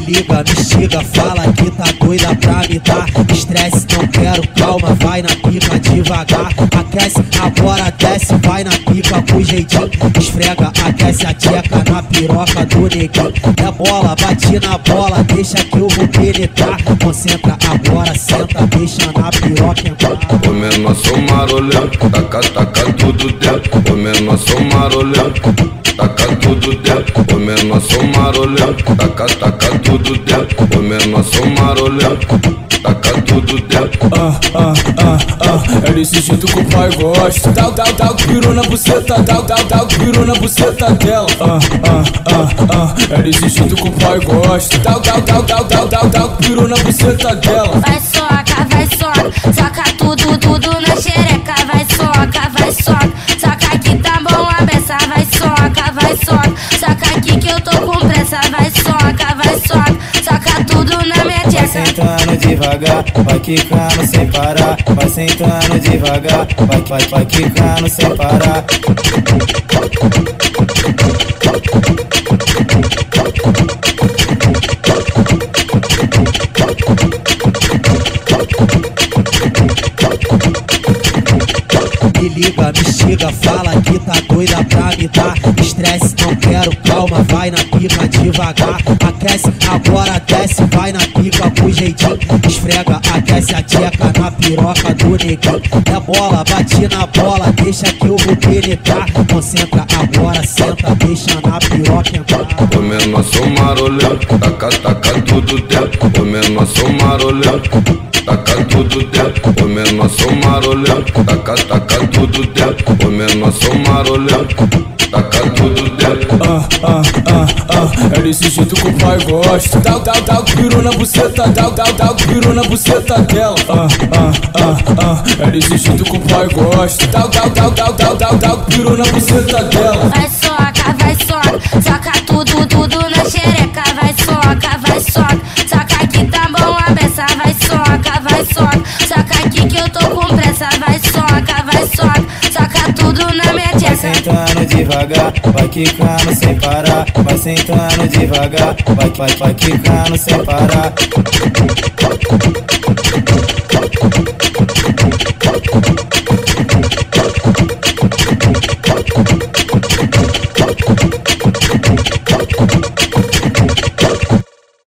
liga, me estiga, fala que tá doida pra me dar. Estresse, não quero, calma, vai na pica devagar. Aquece, agora desce, vai na pica com jeitinho Esfrega, aquece a tcheca na piroca do neguinho. É bola, bate na bola, deixa que eu vou penetrar. Concentra agora, senta, deixa na piroca entrar. O menor sou marolento, taca, taca tudo dentro. O menor sou marolento taca tudo dentro. O menor sou marolento, taca, taca tudo dentro. O menor sou marolento, taca tudo dentro. Ah, ah, ah, ah, é desse jeito que o pai gosta. Dá, dá o piru na buceta, dá, dá o piru na buceta dela. Ah, ah, ah, ah, é desse jeito que o pai gosta. Dá, dá, dá, dá, dá, dá o piru na buceta dela. Vai soca, vai soca, soca tudo, tudo na xereca. Vai soca, vai soca, soca que tá bom a beça. Vai soca, vai soca, soca aqui que eu tô com pressa. Vai soca, vai soca, soca tudo na minha sentando devagar, vai quicando sem parar. Vai sentando devagar, vai, vai, vai quicando sem parar. Me liga, me estiga, fala que tá doida pra me dar Estresse, não quero, calma, vai na pica devagar Aquece, agora desce, vai na pica com jeitinho Esfrega, aquece a tcheca na piroca do neguinho É bola, bate na bola, deixa que eu vou penetrar Concentra agora, senta, deixa na piroca entrar O menor sou marolento, taca, taca tudo dentro. O menor sou marolento, taca tudo dentro. O menor sou marolento, taca, taca tudo dentro. O menor sou marolento, taca tudo dentro. Ah, ah, ah, ah, é desse jeito que o pai gosta. Dá, dá, dá o piru na buceta, dá, dá, dá o piru na buceta dela. Ah, ah, ah, ah, é desse jeito que o pai gosta. Dá, dá, dá, dá, dá, dá, dá o piru na buceta dela. Vai soca, vai soca, soca tudo, tudo na xereca. Vai soca, vai soca, soca que tá bom a beça. Vai soca, vai soca, soca aqui que eu tô com pressa. Vai soca, Vai sentando devagar, vai quicando sem parar. Vai sentando devagar, vai, vai, vai quicando sem parar.